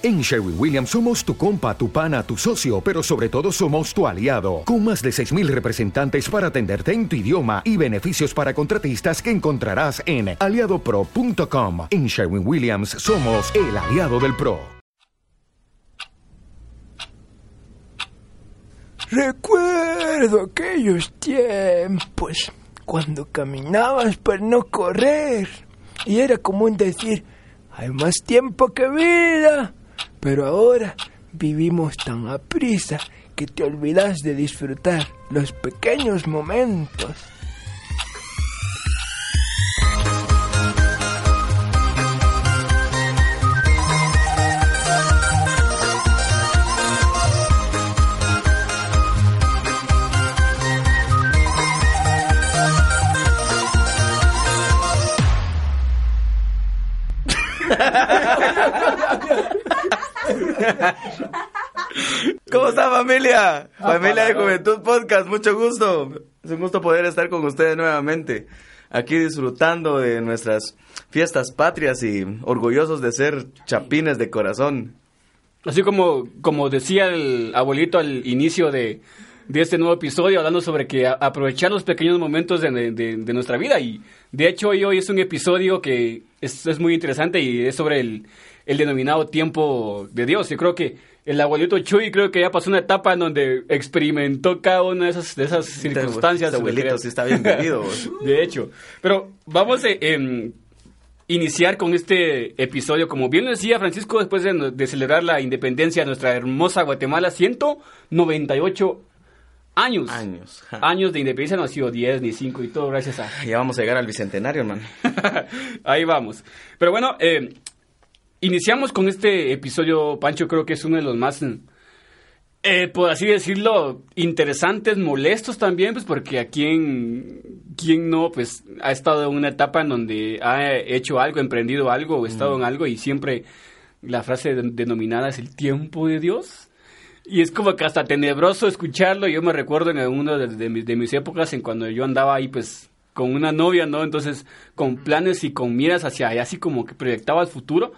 En Sherwin Williams somos tu compa, tu pana, tu socio, pero sobre todo somos tu aliado, con más de 6.000 representantes para atenderte en tu idioma y beneficios para contratistas que encontrarás en aliadopro.com. En Sherwin Williams somos el aliado del PRO. Recuerdo aquellos tiempos cuando caminabas para no correr y era común decir, hay más tiempo que vida. Pero ahora vivimos tan a prisa que te olvidas de disfrutar los pequeños momentos. ¿Cómo está familia? Familia de Juventud Podcast, mucho gusto. Es un gusto poder estar con ustedes nuevamente, aquí disfrutando de nuestras fiestas patrias y orgullosos de ser chapines de corazón. Así como, como decía el abuelito al inicio de, de este nuevo episodio, hablando sobre que aprovechar los pequeños momentos de, de, nuestra vida. Y de hecho hoy, hoy es un episodio que es, es muy interesante y es sobre el, el denominado tiempo de Dios. Yo creo que el abuelito Chuy creo que ya pasó una etapa en donde experimentó cada una de esas, de esas circunstancias. Este abuelito sí está bien vivido. de hecho. Pero vamos a em, iniciar con este episodio. Como bien lo decía Francisco, después de, celebrar la independencia de nuestra hermosa Guatemala, 198 años. Años. Años de independencia, no ha sido 10 ni 5 y todo gracias a... Ya vamos a llegar al bicentenario, hermano. Ahí vamos. Pero bueno, eh, Iniciamos con este episodio, Pancho, creo que es uno de los más, eh, por así decirlo, interesantes, molestos también, pues porque a quien, quien no, pues ha estado en una etapa en donde ha hecho algo, emprendido algo, o estado en algo y siempre la frase denominada es el tiempo de Dios. Y es como que hasta tenebroso escucharlo. Yo me recuerdo en una de, mis, de mis épocas en cuando yo andaba ahí, pues con una novia, ¿no? Entonces, con planes y con miras hacia allá, así como que proyectaba el futuro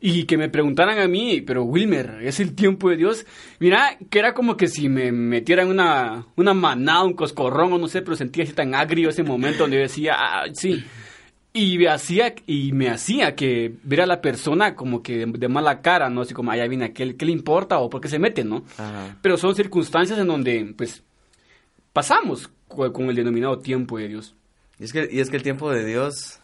y que me preguntaran a mí, pero Wilmer, ¿es el tiempo de Dios? Mira, que era como que si me metieran una, una manada, un coscorrón o no sé, pero sentía así tan agrio ese momento donde yo decía, ah, sí. Y me hacía, y me hacía que ver a la persona como que de, mala cara, ¿no? Así como, allá viene aquel, ¿qué le importa o por qué se mete, no? Pero son circunstancias en donde, pues, pasamos con el denominado tiempo de Dios. Y es que, y es que el tiempo de Dios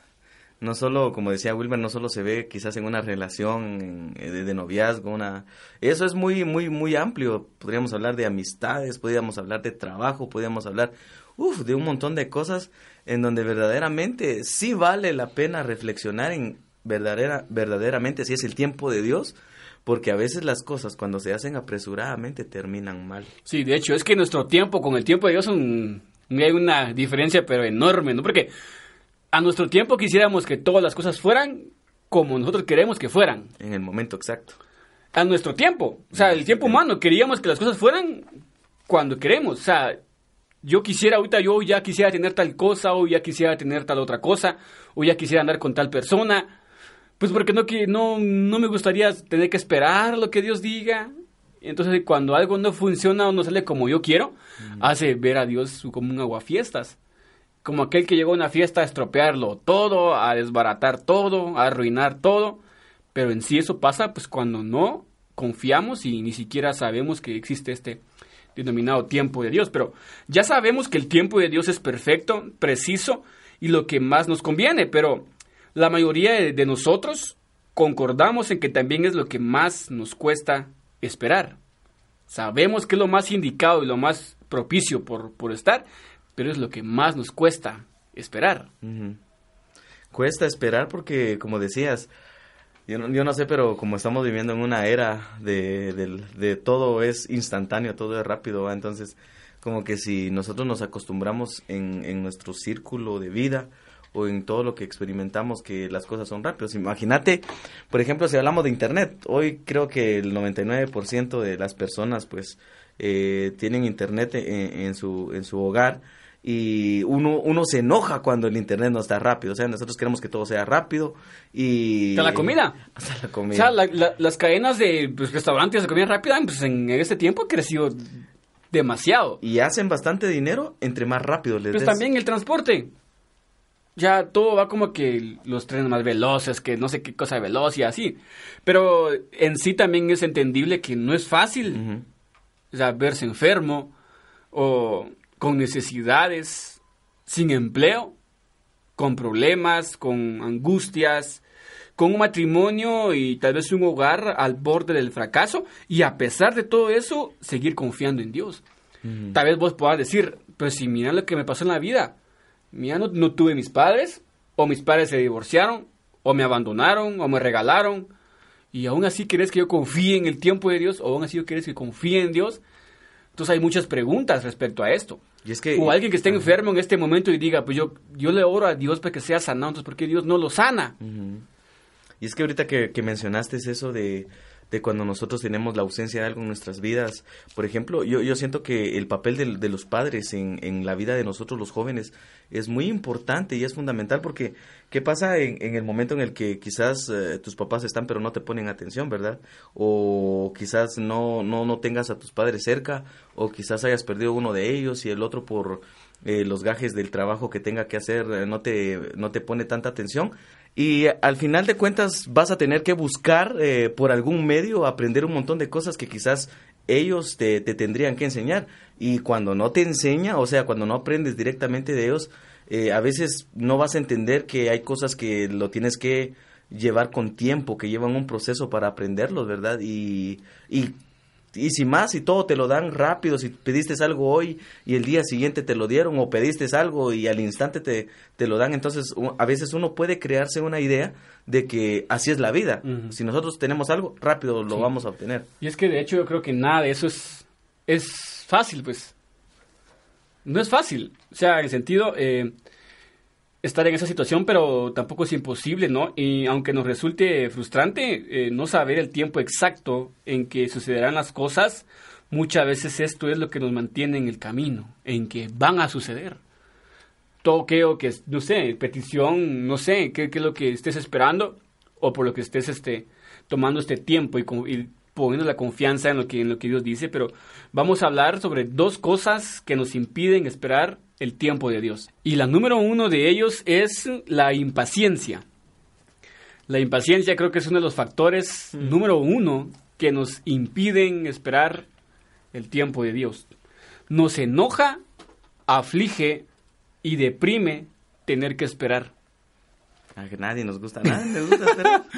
no solo, como decía Wilmer, no solo se ve quizás en una relación eh, de, noviazgo, una... Eso es muy, muy, muy amplio. Podríamos hablar de amistades, podríamos hablar de trabajo, podríamos hablar, uf, de un montón de cosas en donde verdaderamente sí vale la pena reflexionar en verdadera, verdaderamente si es el tiempo de Dios, porque a veces las cosas cuando se hacen apresuradamente terminan mal. Sí, de hecho, es que nuestro tiempo con el tiempo de Dios son, hay una diferencia pero enorme, ¿no? Porque a nuestro tiempo quisiéramos que todas las cosas fueran como nosotros queremos que fueran. En el momento exacto. A nuestro tiempo. O sea, el tiempo humano. Queríamos que las cosas fueran cuando queremos. O sea, yo quisiera ahorita, yo ya quisiera tener tal cosa, o ya quisiera tener tal otra cosa, o ya quisiera andar con tal persona. Pues porque no, no, no me gustaría tener que esperar lo que Dios diga. Entonces, cuando algo no funciona o no sale como yo quiero, hace ver a Dios como un aguafiestas como aquel que llegó a una fiesta a estropearlo todo, a desbaratar todo, a arruinar todo. Pero en sí eso pasa pues cuando no confiamos y ni siquiera sabemos que existe este denominado tiempo de Dios. Pero ya sabemos que el tiempo de Dios es perfecto, preciso y lo que más nos conviene. Pero la mayoría de, nosotros concordamos en que también es lo que más nos cuesta esperar. Sabemos que es lo más indicado y lo más propicio por, por estar, pero es lo que más nos cuesta esperar. Cuesta esperar porque, como decías, yo no, yo no, sé, pero como estamos viviendo en una era de, de, todo es instantáneo, todo es rápido, entonces como que si nosotros nos acostumbramos en, en, nuestro círculo de vida o en todo lo que experimentamos que las cosas son rápidas. Imagínate, por ejemplo, si hablamos de Internet, hoy creo que el 99% de las personas pues eh, tienen Internet en, en, su, en su hogar y uno, uno se enoja cuando el internet no está rápido. O sea, nosotros queremos que todo sea rápido y... Hasta la comida. Hasta la comida. O sea, la- la- las cadenas de pues, restaurantes de comida rápida, pues en este tiempo ha crecido demasiado. Y hacen bastante dinero entre más rápido les Pues des. también el transporte. Ya todo va como que los trenes más veloces, que no sé qué cosa veloz y así. Pero en sí también es entendible que no es fácil o sea, verse enfermo o con necesidades, sin empleo, con problemas, con angustias, con un matrimonio y tal vez un hogar al borde del fracaso y a pesar de todo eso, seguir confiando en Dios. Tal vez vos puedas decir, pues si mira lo que me pasó en la vida, mira, no, no tuve mis padres, o mis padres se divorciaron, o me abandonaron, o me regalaron, y aún así querés que yo confíe en el tiempo de Dios, o aún así yo querés que confíe en Dios. Entonces hay muchas preguntas respecto a esto. Y es que... O alguien que esté enfermo en este momento y diga, pues yo, yo le oro a Dios para que sea sanado, entonces ¿por qué Dios no lo sana? Y es que ahorita que, que mencionaste es eso de, de cuando nosotros tenemos la ausencia de algo en nuestras vidas. Por ejemplo, yo, yo siento que el papel del- de, los padres en, en la vida de nosotros los jóvenes es muy importante y es fundamental porque ¿qué pasa en, en el momento en el que quizás eh, tus papás están pero no te ponen atención, verdad? O quizás no, no, no tengas a tus padres cerca o quizás hayas perdido uno de ellos y el otro por eh, los gajes del trabajo que tenga que hacer eh, no te, no te pone tanta atención. Y al final de cuentas vas a tener que buscar eh, por algún medio aprender un montón de cosas que quizás ellos te, te tendrían que enseñar. Y cuando no te enseña, o sea, cuando no aprendes directamente de ellos, eh, a veces no vas a entender que hay cosas que lo tienes que llevar con tiempo, que llevan un proceso para aprenderlos, ¿verdad? Y, y y si más, si todo te lo dan rápido, si pediste algo hoy y el día siguiente te lo dieron o pediste algo y al instante te, te lo dan, entonces a veces uno puede crearse una idea de que así es la vida. Si nosotros tenemos algo, rápido lo Sí. vamos a obtener. Y es que de hecho yo creo que nada de eso es, es fácil, pues. No es fácil. O sea, en el sentido, eh, estar en esa situación, pero tampoco es imposible, ¿no? Y aunque nos resulte frustrante eh, no saber el tiempo exacto en que sucederán las cosas, muchas veces esto es lo que nos mantiene en el camino, en que van a suceder. Todo aquello que, no sé, petición, no sé, qué, qué es lo que estés esperando o por lo que estés este, tomando este tiempo y, poniendo la confianza en lo que Dios dice, pero vamos a hablar sobre dos cosas que nos impiden esperar el tiempo de Dios. Y la número uno de ellos es la impaciencia. La impaciencia creo que es uno de los factores número uno que nos impiden esperar el tiempo de Dios. Nos enoja, aflige y deprime tener que esperar. A que nadie nos gusta, nadie nos gusta esperar.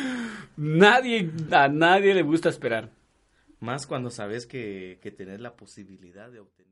Nadie, a nadie le gusta esperar. Más cuando sabes que, que tenés la posibilidad de obtener.